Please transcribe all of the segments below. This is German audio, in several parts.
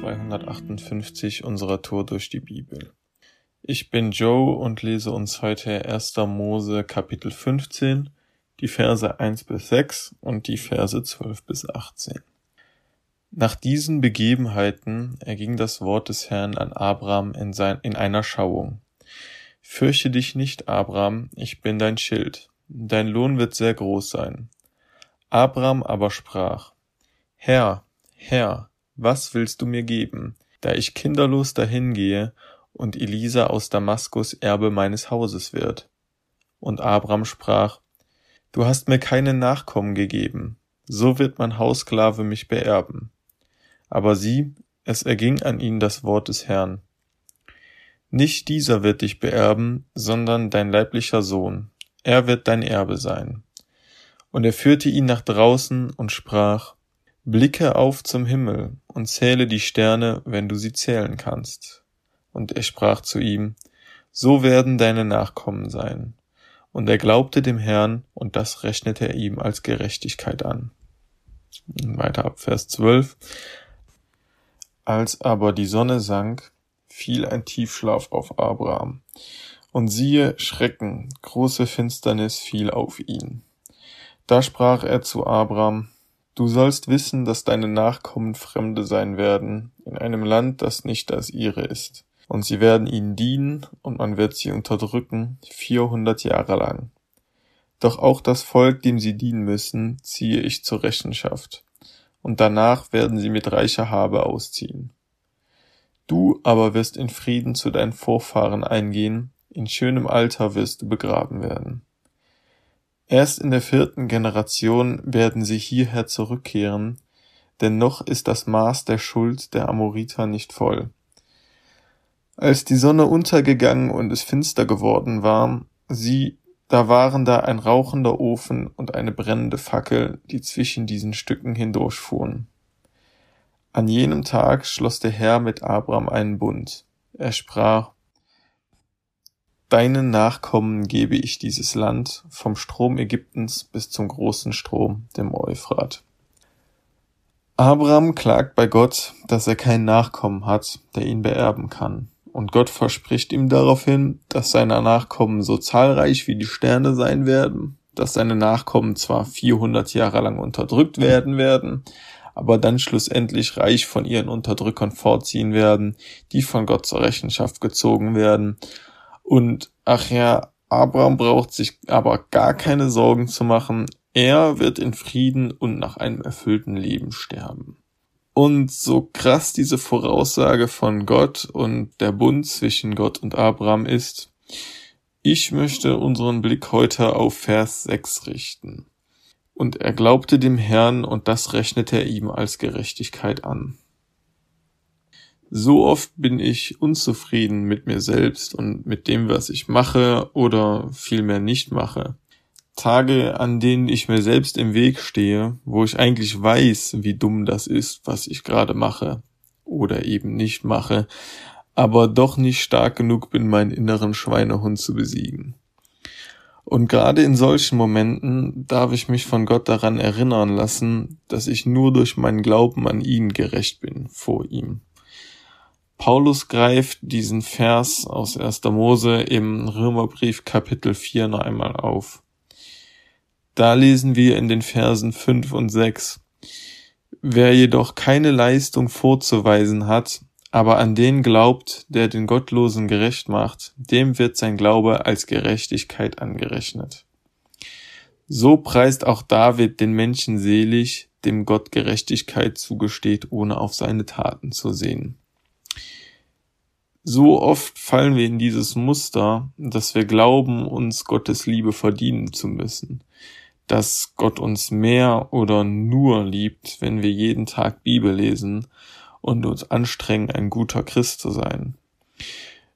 258 unserer Tour durch die Bibel. Ich bin Joe und lese uns heute 1. Mose Kapitel 15, die Verse 1 bis 6 und die Verse 12 bis 18. Nach diesen Begebenheiten erging das Wort des Herrn an Abraham in, sein, in einer Schauung. Fürchte dich nicht, Abraham, ich bin dein Schild. Dein Lohn wird sehr groß sein. Abraham aber sprach, Herr, Herr, was willst du mir geben, da ich kinderlos dahingehe und Elisa aus Damaskus Erbe meines Hauses wird? Und Abraham sprach, Du hast mir keine Nachkommen gegeben, so wird mein Haussklave mich beerben. Aber sieh, es erging an ihn das Wort des Herrn. Nicht dieser wird dich beerben, sondern dein leiblicher Sohn, er wird dein Erbe sein. Und er führte ihn nach draußen und sprach, Blicke auf zum Himmel und zähle die Sterne, wenn du sie zählen kannst. Und er sprach zu ihm, So werden deine Nachkommen sein. Und er glaubte dem Herrn, und das rechnete er ihm als Gerechtigkeit an. Weiter ab Vers 12. Als aber die Sonne sank, fiel ein Tiefschlaf auf Abraham. Und siehe, Schrecken, große Finsternis fiel auf ihn. Da sprach er zu Abraham, Du sollst wissen, dass deine Nachkommen Fremde sein werden, in einem Land, das nicht das ihre ist. Und sie werden ihnen dienen, und man wird sie unterdrücken, vierhundert Jahre lang. Doch auch das Volk, dem sie dienen müssen, ziehe ich zur Rechenschaft. Und danach werden sie mit reicher Habe ausziehen. Du aber wirst in Frieden zu deinen Vorfahren eingehen, in schönem Alter wirst du begraben werden. Erst in der vierten Generation werden sie hierher zurückkehren, denn noch ist das Maß der Schuld der Amoriter nicht voll. Als die Sonne untergegangen und es finster geworden war, sieh, da waren da ein rauchender Ofen und eine brennende Fackel, die zwischen diesen Stücken hindurchfuhren. An jenem Tag schloss der Herr mit Abraham einen Bund. Er sprach, Deinen Nachkommen gebe ich dieses Land, vom Strom Ägyptens bis zum großen Strom, dem Euphrat. Abraham klagt bei Gott, dass er keinen Nachkommen hat, der ihn beerben kann. Und Gott verspricht ihm daraufhin, dass seine Nachkommen so zahlreich wie die Sterne sein werden, dass seine Nachkommen zwar 400 Jahre lang unterdrückt werden werden, aber dann schlussendlich reich von ihren Unterdrückern vorziehen werden, die von Gott zur Rechenschaft gezogen werden und ach ja, Abraham braucht sich aber gar keine Sorgen zu machen. Er wird in Frieden und nach einem erfüllten Leben sterben. Und so krass diese Voraussage von Gott und der Bund zwischen Gott und Abraham ist, ich möchte unseren Blick heute auf Vers 6 richten. Und er glaubte dem Herrn und das rechnete er ihm als Gerechtigkeit an. So oft bin ich unzufrieden mit mir selbst und mit dem, was ich mache oder vielmehr nicht mache. Tage, an denen ich mir selbst im Weg stehe, wo ich eigentlich weiß, wie dumm das ist, was ich gerade mache oder eben nicht mache, aber doch nicht stark genug bin, meinen inneren Schweinehund zu besiegen. Und gerade in solchen Momenten darf ich mich von Gott daran erinnern lassen, dass ich nur durch meinen Glauben an ihn gerecht bin vor ihm. Paulus greift diesen Vers aus 1. Mose im Römerbrief Kapitel 4 noch einmal auf. Da lesen wir in den Versen 5 und 6. Wer jedoch keine Leistung vorzuweisen hat, aber an den glaubt, der den Gottlosen gerecht macht, dem wird sein Glaube als Gerechtigkeit angerechnet. So preist auch David den Menschen selig, dem Gott Gerechtigkeit zugesteht, ohne auf seine Taten zu sehen. So oft fallen wir in dieses Muster, dass wir glauben, uns Gottes Liebe verdienen zu müssen, dass Gott uns mehr oder nur liebt, wenn wir jeden Tag Bibel lesen und uns anstrengen, ein guter Christ zu sein.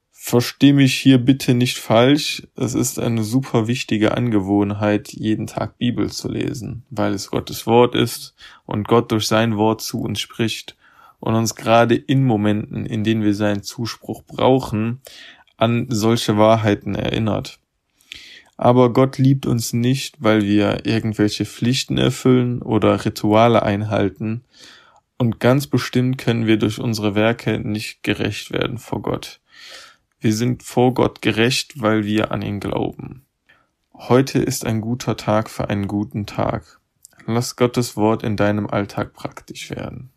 Versteh mich hier bitte nicht falsch, es ist eine super wichtige Angewohnheit, jeden Tag Bibel zu lesen, weil es Gottes Wort ist und Gott durch sein Wort zu uns spricht und uns gerade in Momenten, in denen wir seinen Zuspruch brauchen, an solche Wahrheiten erinnert. Aber Gott liebt uns nicht, weil wir irgendwelche Pflichten erfüllen oder Rituale einhalten. Und ganz bestimmt können wir durch unsere Werke nicht gerecht werden vor Gott. Wir sind vor Gott gerecht, weil wir an ihn glauben. Heute ist ein guter Tag für einen guten Tag. Lass Gottes Wort in deinem Alltag praktisch werden.